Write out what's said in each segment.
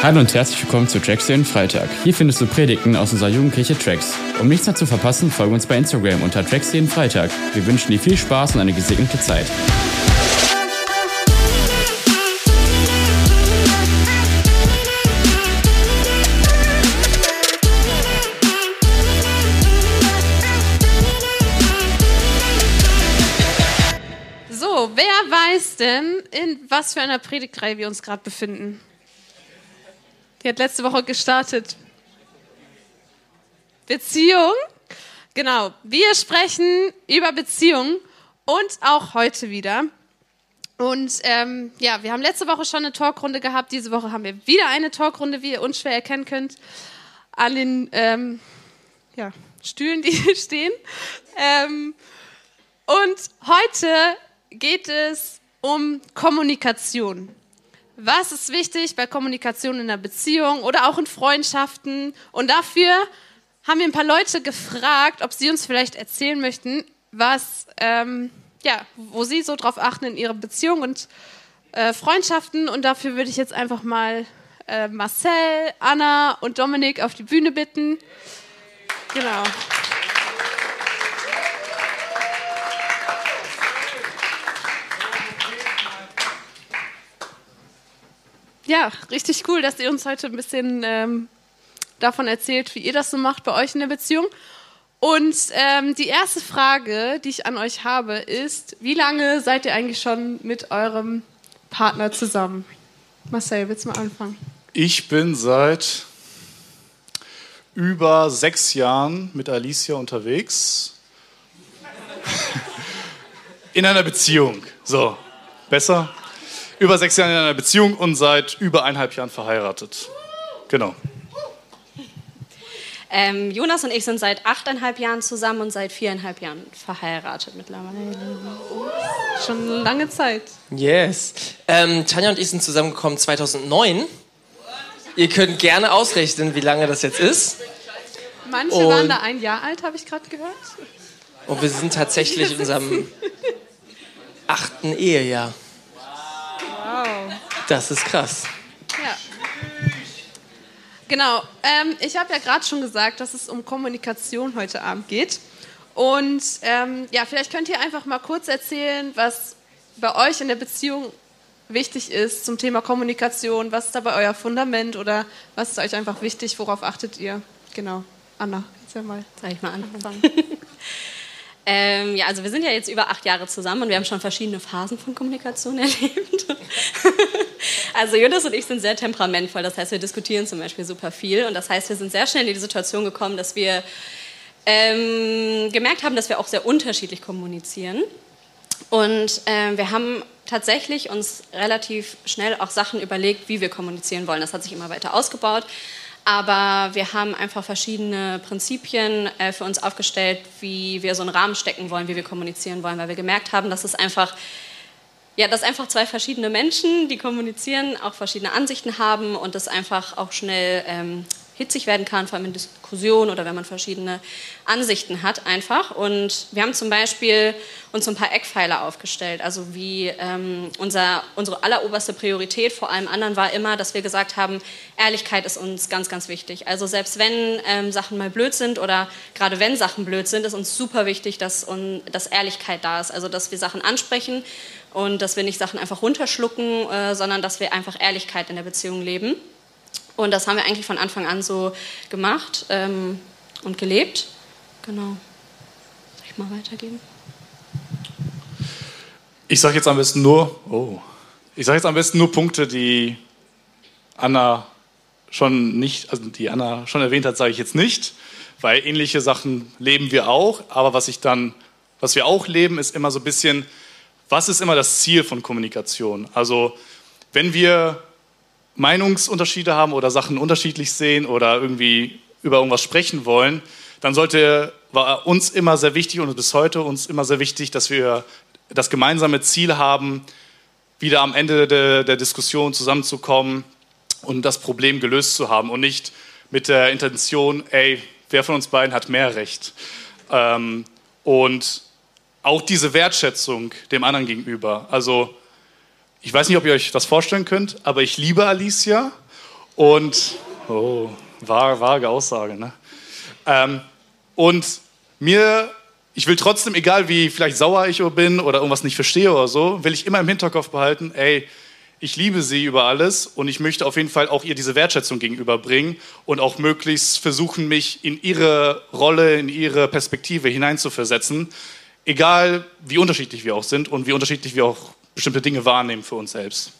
Hallo und herzlich willkommen zu Tracks den Freitag. Hier findest du Predigten aus unserer Jugendkirche Tracks. Um nichts mehr zu verpassen, folge uns bei Instagram unter Tracks jeden Freitag. Wir wünschen dir viel Spaß und eine gesegnete Zeit. So, wer weiß denn, in was für einer Predigtreihe wir uns gerade befinden? Die hat letzte Woche gestartet. Beziehung. Genau, wir sprechen über Beziehung und auch heute wieder. Und ähm, ja, wir haben letzte Woche schon eine Talkrunde gehabt. Diese Woche haben wir wieder eine Talkrunde, wie ihr unschwer erkennen könnt, an den ähm, ja, Stühlen, die hier stehen. Ähm, und heute geht es um Kommunikation. Was ist wichtig bei Kommunikation in einer Beziehung oder auch in Freundschaften? Und dafür haben wir ein paar Leute gefragt, ob sie uns vielleicht erzählen möchten, was, ähm, ja, wo sie so drauf achten in ihrer Beziehung und äh, Freundschaften. Und dafür würde ich jetzt einfach mal äh, Marcel, Anna und Dominik auf die Bühne bitten. Genau. Ja, richtig cool, dass ihr uns heute ein bisschen ähm, davon erzählt, wie ihr das so macht bei euch in der Beziehung. Und ähm, die erste Frage, die ich an euch habe, ist, wie lange seid ihr eigentlich schon mit eurem Partner zusammen? Marcel, willst du mal anfangen? Ich bin seit über sechs Jahren mit Alicia unterwegs. In einer Beziehung. So, besser? Über sechs Jahre in einer Beziehung und seit über eineinhalb Jahren verheiratet. Genau. Ähm, Jonas und ich sind seit achteinhalb Jahren zusammen und seit viereinhalb Jahren verheiratet mittlerweile. Schon eine lange Zeit. Yes. Ähm, Tanja und ich sind zusammengekommen 2009. Ihr könnt gerne ausrechnen, wie lange das jetzt ist. Manche Und- waren da ein Jahr alt, habe ich gerade gehört. Und wir sind tatsächlich in unserem achten Ehejahr. Das ist krass. Ja. Genau. Ähm, ich habe ja gerade schon gesagt, dass es um Kommunikation heute Abend geht. Und ähm, ja, vielleicht könnt ihr einfach mal kurz erzählen, was bei euch in der Beziehung wichtig ist zum Thema Kommunikation. Was ist dabei euer Fundament oder was ist euch einfach wichtig? Worauf achtet ihr? Genau. Anna, erzähl mal. Soll ich mal anfangen? ähm, ja, also wir sind ja jetzt über acht Jahre zusammen und wir haben schon verschiedene Phasen von Kommunikation erlebt. Also Jonas und ich sind sehr temperamentvoll, das heißt, wir diskutieren zum Beispiel super viel und das heißt, wir sind sehr schnell in die Situation gekommen, dass wir ähm, gemerkt haben, dass wir auch sehr unterschiedlich kommunizieren. Und ähm, wir haben tatsächlich uns relativ schnell auch Sachen überlegt, wie wir kommunizieren wollen. Das hat sich immer weiter ausgebaut. Aber wir haben einfach verschiedene Prinzipien äh, für uns aufgestellt, wie wir so einen Rahmen stecken wollen, wie wir kommunizieren wollen, weil wir gemerkt haben, dass es einfach, ja, dass einfach zwei verschiedene Menschen, die kommunizieren, auch verschiedene Ansichten haben und das einfach auch schnell ähm, hitzig werden kann, vor allem in Diskussionen oder wenn man verschiedene Ansichten hat einfach. Und wir haben zum Beispiel uns ein paar Eckpfeiler aufgestellt, also wie ähm, unser, unsere alleroberste Priorität vor allem anderen war immer, dass wir gesagt haben, Ehrlichkeit ist uns ganz, ganz wichtig. Also selbst wenn ähm, Sachen mal blöd sind oder gerade wenn Sachen blöd sind, ist uns super wichtig, dass, un, dass Ehrlichkeit da ist. Also dass wir Sachen ansprechen und dass wir nicht Sachen einfach runterschlucken, äh, sondern dass wir einfach Ehrlichkeit in der Beziehung leben. Und das haben wir eigentlich von Anfang an so gemacht ähm, und gelebt. Genau. Soll ich mal weitergeben? Ich sage jetzt am besten nur, oh, ich sage jetzt am besten nur Punkte, die Anna schon nicht, also die Anna schon erwähnt hat, sage ich jetzt nicht, weil ähnliche Sachen leben wir auch. Aber was ich dann, was wir auch leben, ist immer so ein bisschen, was ist immer das Ziel von Kommunikation? Also wenn wir Meinungsunterschiede haben oder Sachen unterschiedlich sehen oder irgendwie über irgendwas sprechen wollen, dann sollte war uns immer sehr wichtig und bis heute uns immer sehr wichtig, dass wir das gemeinsame Ziel haben, wieder am Ende der, der Diskussion zusammenzukommen und das Problem gelöst zu haben und nicht mit der Intention, ey, wer von uns beiden hat mehr Recht? Ähm, und auch diese Wertschätzung dem anderen gegenüber. Also ich weiß nicht, ob ihr euch das vorstellen könnt, aber ich liebe Alicia Und, oh, vage Aussage, ne? Ähm, und mir, ich will trotzdem, egal wie vielleicht sauer ich bin oder irgendwas nicht verstehe oder so, will ich immer im Hinterkopf behalten, ey, ich liebe sie über alles und ich möchte auf jeden Fall auch ihr diese Wertschätzung gegenüberbringen und auch möglichst versuchen, mich in ihre Rolle, in ihre Perspektive hineinzuversetzen, egal wie unterschiedlich wir auch sind und wie unterschiedlich wir auch bestimmte Dinge wahrnehmen für uns selbst.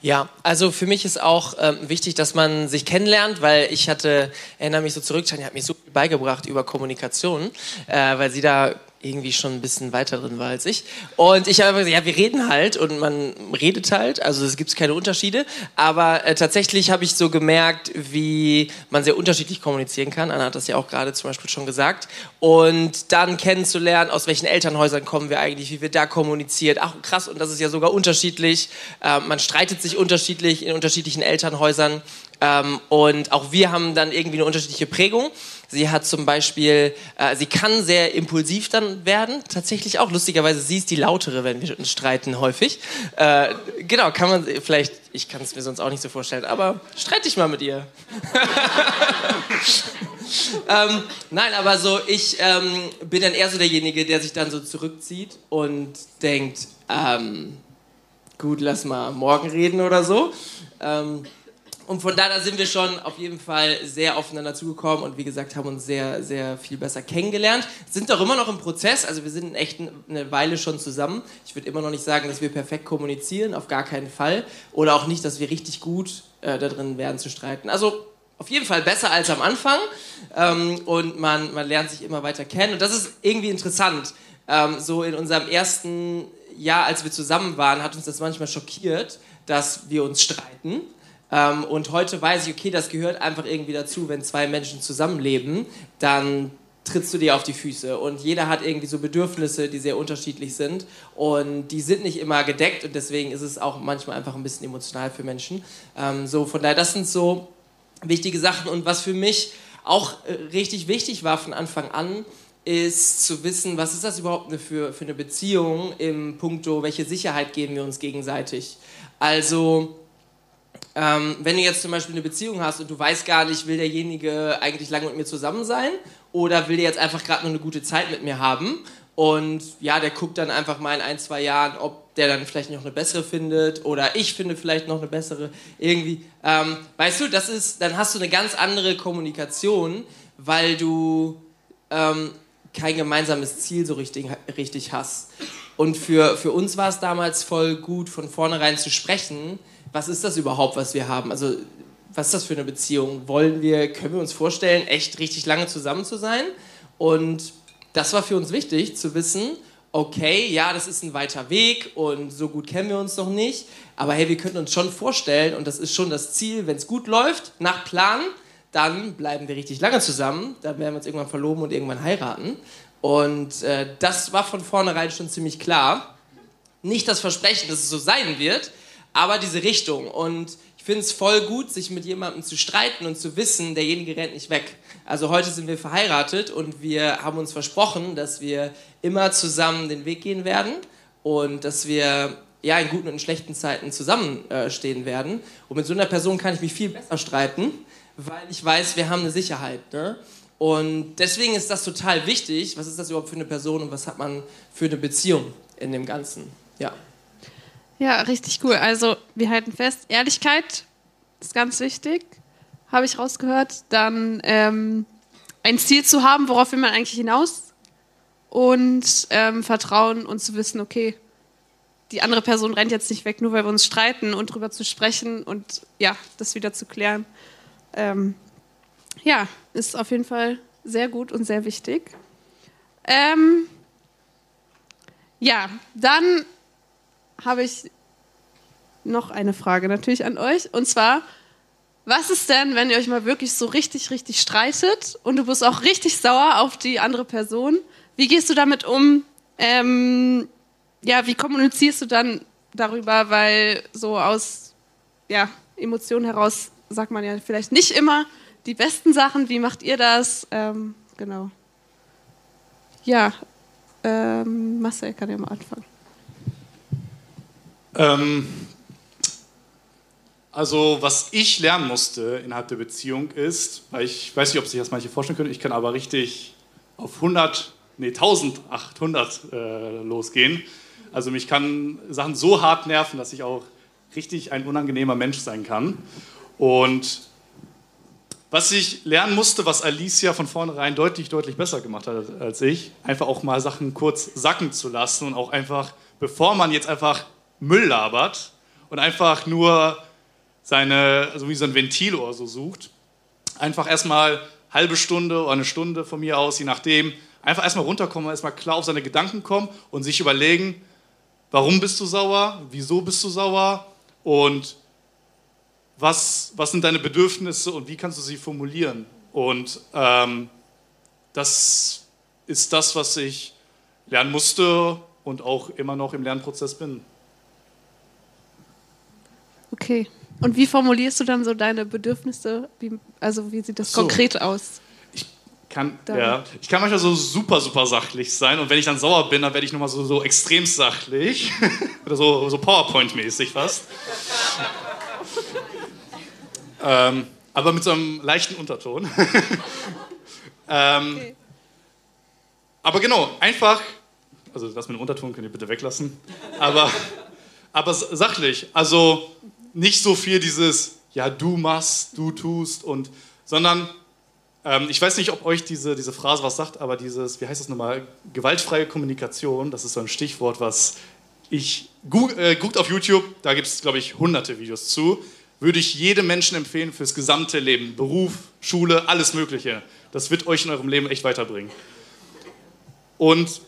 Ja, also für mich ist auch ähm, wichtig, dass man sich kennenlernt, weil ich hatte, erinnere mich so zurück, Tanja hat mir so viel beigebracht über Kommunikation, äh, weil sie da irgendwie schon ein bisschen weiter drin war als ich. Und ich habe gesagt, ja, wir reden halt und man redet halt, also es gibt keine Unterschiede. Aber äh, tatsächlich habe ich so gemerkt, wie man sehr unterschiedlich kommunizieren kann. Anna hat das ja auch gerade zum Beispiel schon gesagt. Und dann kennenzulernen, aus welchen Elternhäusern kommen wir eigentlich, wie wir da kommuniziert. Ach krass, und das ist ja sogar unterschiedlich. Äh, man streitet sich unterschiedlich in unterschiedlichen Elternhäusern. Ähm, und auch wir haben dann irgendwie eine unterschiedliche Prägung. Sie hat zum Beispiel, äh, sie kann sehr impulsiv dann werden, tatsächlich auch. Lustigerweise, sie ist die lautere, wenn wir uns streiten, häufig. Äh, genau, kann man vielleicht, ich kann es mir sonst auch nicht so vorstellen, aber streite dich mal mit ihr. ähm, nein, aber so, ich ähm, bin dann eher so derjenige, der sich dann so zurückzieht und denkt, ähm, gut, lass mal morgen reden oder so. Und von da sind wir schon auf jeden Fall sehr aufeinander zugekommen und wie gesagt, haben uns sehr, sehr viel besser kennengelernt. Sind doch immer noch im Prozess, also wir sind echt eine Weile schon zusammen. Ich würde immer noch nicht sagen, dass wir perfekt kommunizieren, auf gar keinen Fall. Oder auch nicht, dass wir richtig gut äh, da drin werden zu streiten. Also auf jeden Fall besser als am Anfang ähm, und man, man lernt sich immer weiter kennen und das ist irgendwie interessant. Ähm, so in unserem ersten Jahr, als wir zusammen waren, hat uns das manchmal schockiert, dass wir uns streiten ähm, und heute weiß ich, okay, das gehört einfach irgendwie dazu, wenn zwei Menschen zusammenleben, dann trittst du dir auf die Füße. Und jeder hat irgendwie so Bedürfnisse, die sehr unterschiedlich sind. Und die sind nicht immer gedeckt und deswegen ist es auch manchmal einfach ein bisschen emotional für Menschen. Ähm, so, von daher, das sind so wichtige Sachen. Und was für mich auch äh, richtig wichtig war von Anfang an, ist zu wissen, was ist das überhaupt für, für eine Beziehung im Punkto, welche Sicherheit geben wir uns gegenseitig. Also, ähm, wenn du jetzt zum Beispiel eine Beziehung hast und du weißt gar nicht, will derjenige eigentlich lange mit mir zusammen sein oder will der jetzt einfach gerade nur eine gute Zeit mit mir haben und ja, der guckt dann einfach mal in ein, zwei Jahren, ob der dann vielleicht noch eine bessere findet oder ich finde vielleicht noch eine bessere irgendwie. Ähm, weißt du, das ist, dann hast du eine ganz andere Kommunikation, weil du ähm, kein gemeinsames Ziel so richtig, richtig hast. Und für, für uns war es damals voll gut, von vornherein zu sprechen, was ist das überhaupt, was wir haben? Also, was ist das für eine Beziehung? Wollen wir, können wir uns vorstellen, echt richtig lange zusammen zu sein? Und das war für uns wichtig, zu wissen, okay, ja, das ist ein weiter Weg und so gut kennen wir uns noch nicht, aber hey, wir könnten uns schon vorstellen, und das ist schon das Ziel, wenn es gut läuft, nach Plan, dann bleiben wir richtig lange zusammen, dann werden wir uns irgendwann verloben und irgendwann heiraten. Und äh, das war von vornherein schon ziemlich klar. Nicht das Versprechen, dass es so sein wird, aber diese Richtung. Und ich finde es voll gut, sich mit jemandem zu streiten und zu wissen, derjenige rennt nicht weg. Also heute sind wir verheiratet und wir haben uns versprochen, dass wir immer zusammen den Weg gehen werden und dass wir ja in guten und in schlechten Zeiten zusammenstehen äh, werden. Und mit so einer Person kann ich mich viel besser streiten, weil ich weiß, wir haben eine Sicherheit. Ne? Und deswegen ist das total wichtig. Was ist das überhaupt für eine Person und was hat man für eine Beziehung in dem Ganzen? Ja. Ja, richtig cool. Also wir halten fest, Ehrlichkeit ist ganz wichtig, habe ich rausgehört. Dann ähm, ein Ziel zu haben, worauf will man eigentlich hinaus? Und ähm, Vertrauen und zu wissen, okay, die andere Person rennt jetzt nicht weg, nur weil wir uns streiten und darüber zu sprechen und ja, das wieder zu klären. Ähm, ja, ist auf jeden Fall sehr gut und sehr wichtig. Ähm, ja, dann habe ich noch eine Frage natürlich an euch. Und zwar, was ist denn, wenn ihr euch mal wirklich so richtig, richtig streitet und du bist auch richtig sauer auf die andere Person? Wie gehst du damit um? Ähm, ja, wie kommunizierst du dann darüber? Weil so aus ja, Emotionen heraus sagt man ja vielleicht nicht immer die besten Sachen. Wie macht ihr das? Ähm, genau. Ja, ähm, Marcel kann ja mal anfangen. Ähm, Also, was ich lernen musste innerhalb der Beziehung ist, weil ich weiß nicht, ob sich das manche vorstellen können, ich kann aber richtig auf 100, nee, 1800 äh, losgehen. Also, mich kann Sachen so hart nerven, dass ich auch richtig ein unangenehmer Mensch sein kann. Und was ich lernen musste, was Alicia von vornherein deutlich, deutlich besser gemacht hat als ich, einfach auch mal Sachen kurz sacken zu lassen und auch einfach, bevor man jetzt einfach Müll labert und einfach nur seine, so wie so ein Ventil oder so sucht, einfach erstmal halbe Stunde oder eine Stunde von mir aus, je nachdem, einfach erstmal runterkommen, erstmal klar auf seine Gedanken kommen und sich überlegen, warum bist du sauer, wieso bist du sauer und was, was sind deine Bedürfnisse und wie kannst du sie formulieren. Und ähm, das ist das, was ich lernen musste und auch immer noch im Lernprozess bin. Okay. Und wie formulierst du dann so deine Bedürfnisse? Wie, also wie sieht das so. konkret aus? Ich kann, ja, ich kann manchmal so super, super sachlich sein und wenn ich dann sauer bin, dann werde ich nochmal so, so extrem sachlich. Oder so, so PowerPoint-mäßig fast. Ähm, aber mit so einem leichten Unterton. ähm, okay. Aber genau, einfach, also das mit dem Unterton könnt ihr bitte weglassen, aber, aber sachlich, also nicht so viel dieses, ja, du machst, du tust und, sondern ähm, ich weiß nicht, ob euch diese, diese Phrase was sagt, aber dieses, wie heißt das nochmal, gewaltfreie Kommunikation, das ist so ein Stichwort, was ich, guckt äh, auf YouTube, da gibt es, glaube ich, hunderte Videos zu würde ich jedem Menschen empfehlen fürs gesamte Leben. Beruf, Schule, alles Mögliche. Das wird euch in eurem Leben echt weiterbringen. Und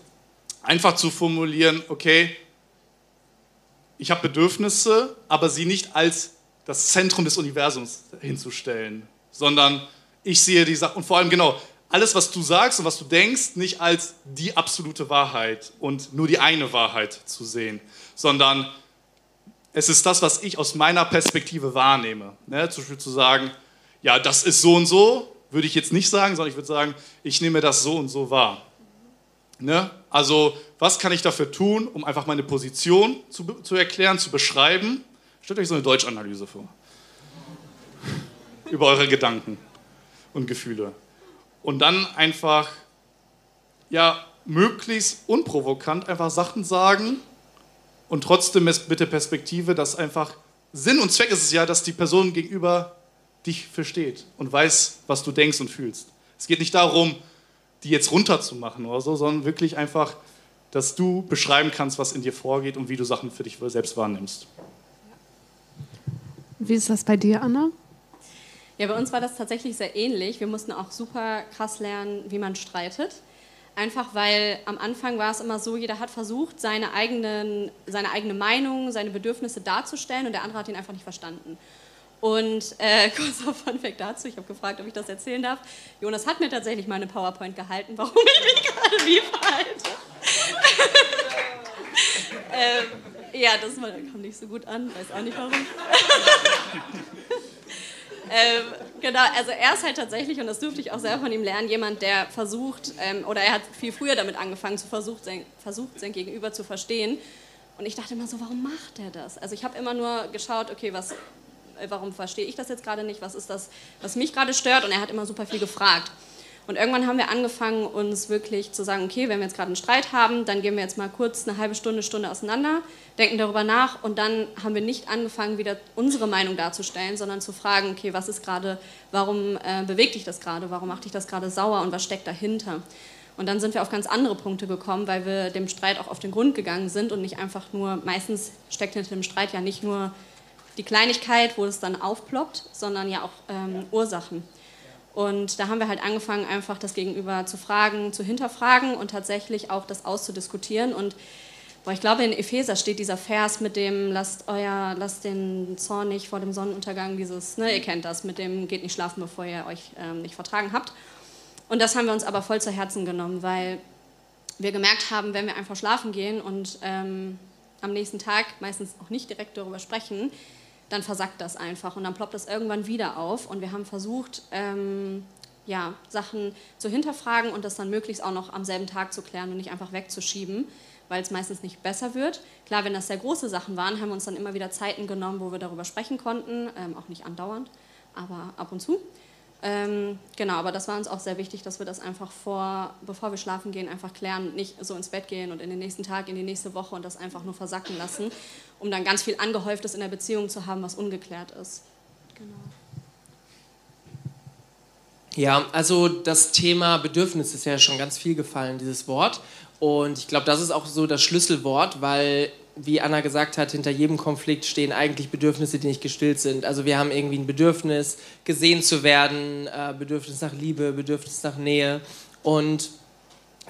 einfach zu formulieren, okay, ich habe Bedürfnisse, aber sie nicht als das Zentrum des Universums hinzustellen, sondern ich sehe die Sache und vor allem genau, alles, was du sagst und was du denkst, nicht als die absolute Wahrheit und nur die eine Wahrheit zu sehen, sondern es ist das, was ich aus meiner Perspektive wahrnehme. Ne? Zum Beispiel zu sagen, ja, das ist so und so, würde ich jetzt nicht sagen, sondern ich würde sagen, ich nehme das so und so wahr. Ne? Also, was kann ich dafür tun, um einfach meine Position zu, zu erklären, zu beschreiben? Stellt euch so eine Deutschanalyse vor. Über eure Gedanken und Gefühle. Und dann einfach, ja, möglichst unprovokant einfach Sachen sagen, und trotzdem bitte Perspektive, dass einfach Sinn und Zweck ist es ja, dass die Person gegenüber dich versteht und weiß, was du denkst und fühlst. Es geht nicht darum, die jetzt runterzumachen oder so, sondern wirklich einfach, dass du beschreiben kannst, was in dir vorgeht und wie du Sachen für dich selbst wahrnimmst. Wie ist das bei dir, Anna? Ja, bei uns war das tatsächlich sehr ähnlich. Wir mussten auch super krass lernen, wie man streitet. Einfach weil am Anfang war es immer so, jeder hat versucht, seine, eigenen, seine eigene Meinung, seine Bedürfnisse darzustellen und der andere hat ihn einfach nicht verstanden. Und äh, kurzer Funfact dazu, ich habe gefragt, ob ich das erzählen darf. Jonas hat mir tatsächlich mal eine PowerPoint gehalten, warum ich mich gerade wie verhalte. Ähm, ja, das kam nicht so gut an, weiß auch nicht warum. Ähm, genau, also er ist halt tatsächlich, und das durfte ich auch selber von ihm lernen, jemand, der versucht, ähm, oder er hat viel früher damit angefangen, zu versucht, sein, versucht, sein Gegenüber zu verstehen. Und ich dachte immer so, warum macht er das? Also ich habe immer nur geschaut, okay, was, äh, warum verstehe ich das jetzt gerade nicht? Was ist das, was mich gerade stört? Und er hat immer super viel gefragt. Und irgendwann haben wir angefangen, uns wirklich zu sagen, okay, wenn wir jetzt gerade einen Streit haben, dann gehen wir jetzt mal kurz eine halbe Stunde, Stunde auseinander, denken darüber nach und dann haben wir nicht angefangen, wieder unsere Meinung darzustellen, sondern zu fragen, okay, was ist gerade, warum äh, bewegt dich das gerade, warum macht dich das gerade sauer und was steckt dahinter? Und dann sind wir auf ganz andere Punkte gekommen, weil wir dem Streit auch auf den Grund gegangen sind und nicht einfach nur, meistens steckt hinter dem Streit ja nicht nur die Kleinigkeit, wo es dann aufploppt, sondern ja auch ähm, Ursachen. Und da haben wir halt angefangen, einfach das Gegenüber zu fragen, zu hinterfragen und tatsächlich auch das auszudiskutieren. Und boah, ich glaube, in Epheser steht dieser Vers mit dem, lasst, euer, lasst den Zorn nicht vor dem Sonnenuntergang, dieses, ne, ihr kennt das, mit dem geht nicht schlafen, bevor ihr euch ähm, nicht vertragen habt. Und das haben wir uns aber voll zu Herzen genommen, weil wir gemerkt haben, wenn wir einfach schlafen gehen und ähm, am nächsten Tag meistens auch nicht direkt darüber sprechen, dann versackt das einfach und dann ploppt das irgendwann wieder auf. Und wir haben versucht, ähm, ja, Sachen zu hinterfragen und das dann möglichst auch noch am selben Tag zu klären und nicht einfach wegzuschieben, weil es meistens nicht besser wird. Klar, wenn das sehr große Sachen waren, haben wir uns dann immer wieder Zeiten genommen, wo wir darüber sprechen konnten, ähm, auch nicht andauernd, aber ab und zu. Ähm, genau, aber das war uns auch sehr wichtig, dass wir das einfach vor, bevor wir schlafen gehen, einfach klären, nicht so ins Bett gehen und in den nächsten Tag, in die nächste Woche und das einfach nur versacken lassen, um dann ganz viel angehäuftes in der Beziehung zu haben, was ungeklärt ist. Genau. Ja, also das Thema Bedürfnis ist ja schon ganz viel gefallen, dieses Wort. Und ich glaube, das ist auch so das Schlüsselwort, weil wie Anna gesagt hat, hinter jedem Konflikt stehen eigentlich Bedürfnisse, die nicht gestillt sind. Also wir haben irgendwie ein Bedürfnis, gesehen zu werden, äh, Bedürfnis nach Liebe, Bedürfnis nach Nähe. Und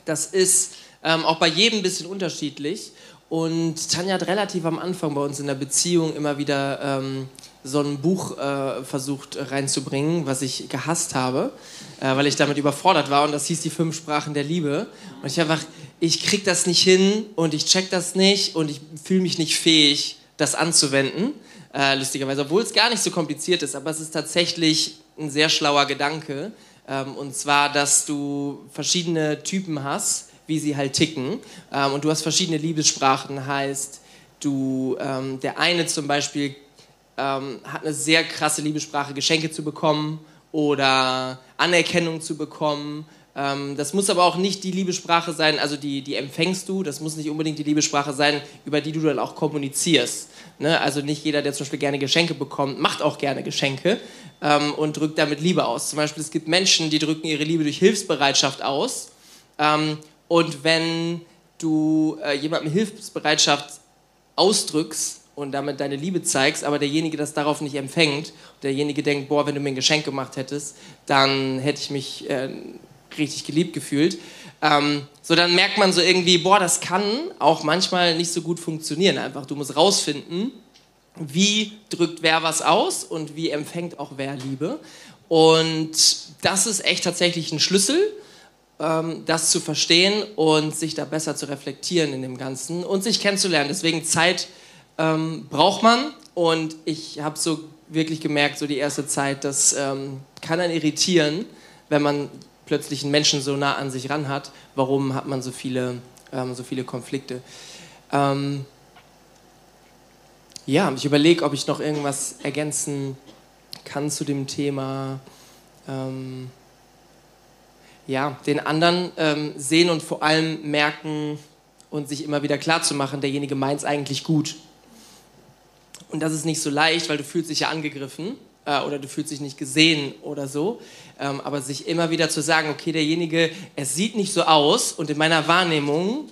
das ist ähm, auch bei jedem ein bisschen unterschiedlich. Und Tanja hat relativ am Anfang bei uns in der Beziehung immer wieder ähm, so ein Buch äh, versucht reinzubringen, was ich gehasst habe, äh, weil ich damit überfordert war. Und das hieß die fünf Sprachen der Liebe. Und ich einfach, ich krieg das nicht hin und ich check das nicht und ich fühle mich nicht fähig, das anzuwenden. Äh, lustigerweise, obwohl es gar nicht so kompliziert ist, aber es ist tatsächlich ein sehr schlauer Gedanke. Ähm, und zwar, dass du verschiedene Typen hast wie sie halt ticken. Ähm, und du hast verschiedene Liebessprachen, heißt, du, ähm, der eine zum Beispiel ähm, hat eine sehr krasse Liebessprache, Geschenke zu bekommen oder Anerkennung zu bekommen. Ähm, das muss aber auch nicht die Liebessprache sein, also die, die empfängst du, das muss nicht unbedingt die Liebessprache sein, über die du dann auch kommunizierst. Ne? Also nicht jeder, der zum Beispiel gerne Geschenke bekommt, macht auch gerne Geschenke ähm, und drückt damit Liebe aus. Zum Beispiel, es gibt Menschen, die drücken ihre Liebe durch Hilfsbereitschaft aus. Ähm, und wenn du äh, jemandem Hilfsbereitschaft ausdrückst und damit deine Liebe zeigst, aber derjenige das darauf nicht empfängt, derjenige denkt, boah, wenn du mir ein Geschenk gemacht hättest, dann hätte ich mich äh, richtig geliebt gefühlt. Ähm, so dann merkt man so irgendwie, boah, das kann auch manchmal nicht so gut funktionieren. Einfach, du musst rausfinden, wie drückt wer was aus und wie empfängt auch wer Liebe. Und das ist echt tatsächlich ein Schlüssel ähm, das zu verstehen und sich da besser zu reflektieren in dem Ganzen und sich kennenzulernen. Deswegen Zeit ähm, braucht man und ich habe so wirklich gemerkt, so die erste Zeit, das ähm, kann einen irritieren, wenn man plötzlich einen Menschen so nah an sich ran hat. Warum hat man so viele, ähm, so viele Konflikte? Ähm, ja, ich überlege, ob ich noch irgendwas ergänzen kann zu dem Thema. Ähm, ja, den anderen ähm, sehen und vor allem merken und sich immer wieder klar zu machen, derjenige meint es eigentlich gut. Und das ist nicht so leicht, weil du fühlst dich ja angegriffen äh, oder du fühlst dich nicht gesehen oder so. Ähm, aber sich immer wieder zu sagen, okay, derjenige, es sieht nicht so aus und in meiner Wahrnehmung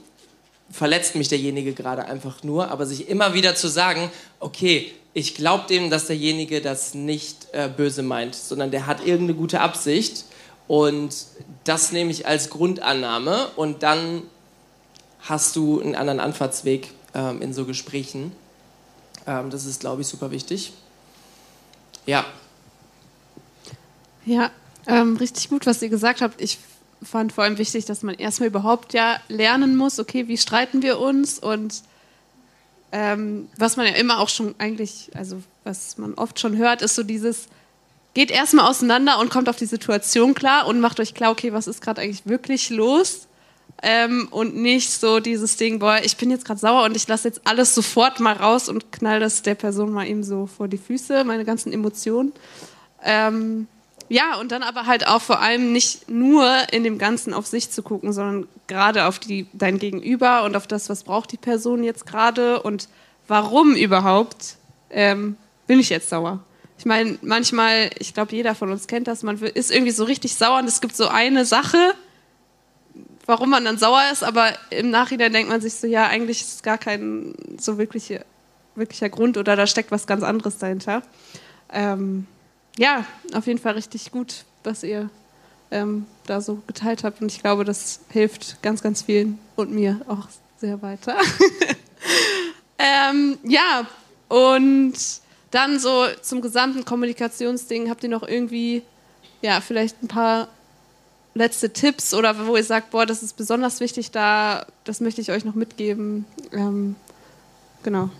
verletzt mich derjenige gerade einfach nur, aber sich immer wieder zu sagen, okay, ich glaube dem, dass derjenige das nicht äh, böse meint, sondern der hat irgendeine gute Absicht und das nehme ich als Grundannahme und dann hast du einen anderen Anfahrtsweg ähm, in so Gesprächen. Ähm, das ist, glaube ich, super wichtig. Ja. Ja, ähm, richtig gut, was ihr gesagt habt. Ich fand vor allem wichtig, dass man erstmal überhaupt ja lernen muss, okay, wie streiten wir uns und ähm, was man ja immer auch schon eigentlich, also was man oft schon hört, ist so dieses, geht erstmal auseinander und kommt auf die Situation klar und macht euch klar, okay, was ist gerade eigentlich wirklich los? Ähm, und nicht so dieses Ding, boah, ich bin jetzt gerade sauer und ich lasse jetzt alles sofort mal raus und knall das der Person mal eben so vor die Füße, meine ganzen Emotionen. Ähm, ja, und dann aber halt auch vor allem nicht nur in dem Ganzen auf sich zu gucken, sondern gerade auf die, dein Gegenüber und auf das, was braucht die Person jetzt gerade und warum überhaupt ähm, bin ich jetzt sauer. Ich meine, manchmal, ich glaube, jeder von uns kennt das, man ist irgendwie so richtig sauer und es gibt so eine Sache, warum man dann sauer ist, aber im Nachhinein denkt man sich so, ja, eigentlich ist es gar kein so wirkliche, wirklicher Grund oder da steckt was ganz anderes dahinter. Ähm, ja, auf jeden Fall richtig gut, was ihr ähm, da so geteilt habt und ich glaube, das hilft ganz, ganz vielen und mir auch sehr weiter. ähm, ja, und dann so zum gesamten Kommunikationsding, habt ihr noch irgendwie, ja, vielleicht ein paar letzte Tipps oder wo ihr sagt, boah, das ist besonders wichtig, da, das möchte ich euch noch mitgeben. Ähm, genau.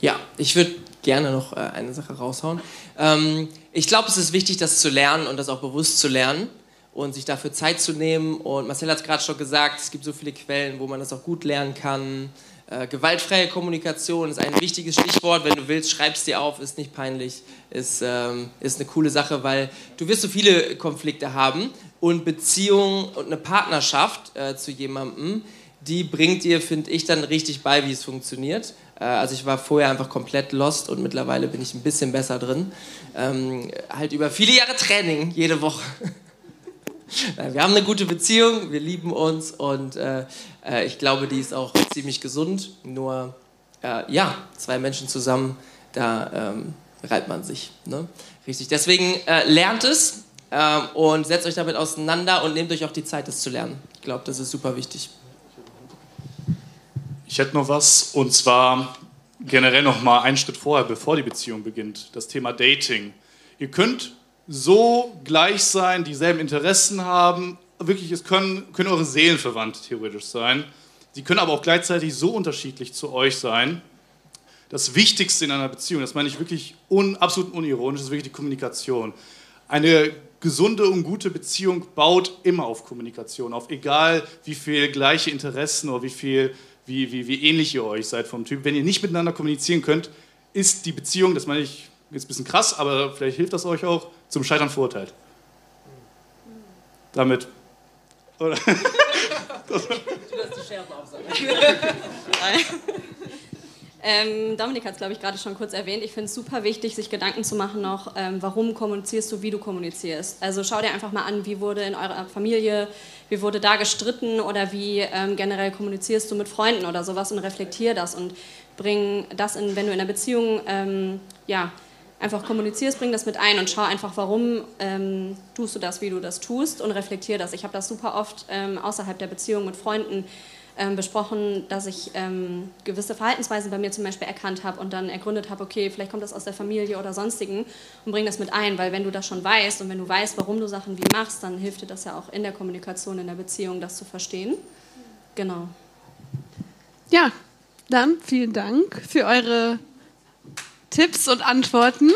Ja, ich würde gerne noch äh, eine Sache raushauen. Ähm, ich glaube, es ist wichtig, das zu lernen und das auch bewusst zu lernen. und sich dafür Zeit zu nehmen. Und Marcel hat es gerade schon gesagt, es gibt so viele Quellen, wo man das auch gut lernen kann. Äh, gewaltfreie Kommunikation ist ein wichtiges Stichwort. Wenn du willst, schreib es dir auf, ist nicht peinlich, ist, ähm, ist eine coole Sache, weil du wirst so viele Konflikte haben und Beziehung und eine Partnerschaft äh, zu jemandem, die bringt dir, finde ich, dann richtig bei, wie es funktioniert. Äh, also ich war vorher einfach komplett lost und mittlerweile bin ich ein bisschen besser drin. Ähm, halt über viele Jahre Training jede Woche. wir haben eine gute Beziehung, wir lieben uns und äh, äh, ich glaube, die ist auch ziemlich gesund. Nur, äh, ja, zwei Menschen zusammen, da ähm, reibt man sich. Ne? Richtig. Deswegen äh, lernt es ähm, und setzt euch damit auseinander und nehmt euch auch die Zeit, das zu lernen. Ich glaube, das ist super wichtig. Ich hätte noch was und zwar generell noch mal einen Schritt vorher, bevor die Beziehung beginnt. Das Thema Dating. Ihr könnt so gleich sein, dieselben Interessen haben. Wirklich, es können, können eure Seelenverwandte theoretisch sein. Sie können aber auch gleichzeitig so unterschiedlich zu euch sein. Das Wichtigste in einer Beziehung, das meine ich wirklich un, absolut unironisch, ist wirklich die Kommunikation. Eine gesunde und gute Beziehung baut immer auf Kommunikation, auf egal wie viel gleiche Interessen oder wie viel, wie, wie, wie ähnlich ihr euch seid vom Typ. Wenn ihr nicht miteinander kommunizieren könnt, ist die Beziehung, das meine ich jetzt ein bisschen krass, aber vielleicht hilft das euch auch, zum Scheitern verurteilt. Damit. Oder? du darfst die Scherbe aufsagen. Ähm, Dominik hat es, glaube ich, gerade schon kurz erwähnt. Ich finde es super wichtig, sich Gedanken zu machen noch, ähm, warum kommunizierst du, wie du kommunizierst. Also schau dir einfach mal an, wie wurde in eurer Familie, wie wurde da gestritten oder wie ähm, generell kommunizierst du mit Freunden oder sowas und reflektier das und bring das in, wenn du in einer Beziehung, ähm, ja, einfach kommunizierst, bring das mit ein und schau einfach, warum ähm, tust du das, wie du das tust und reflektier das. Ich habe das super oft ähm, außerhalb der Beziehung mit Freunden ähm, besprochen, dass ich ähm, gewisse Verhaltensweisen bei mir zum Beispiel erkannt habe und dann ergründet habe, okay, vielleicht kommt das aus der Familie oder sonstigen und bring das mit ein, weil wenn du das schon weißt und wenn du weißt, warum du Sachen wie machst, dann hilft dir das ja auch in der Kommunikation, in der Beziehung, das zu verstehen. Genau. Ja, dann vielen Dank für eure Tipps und Antworten.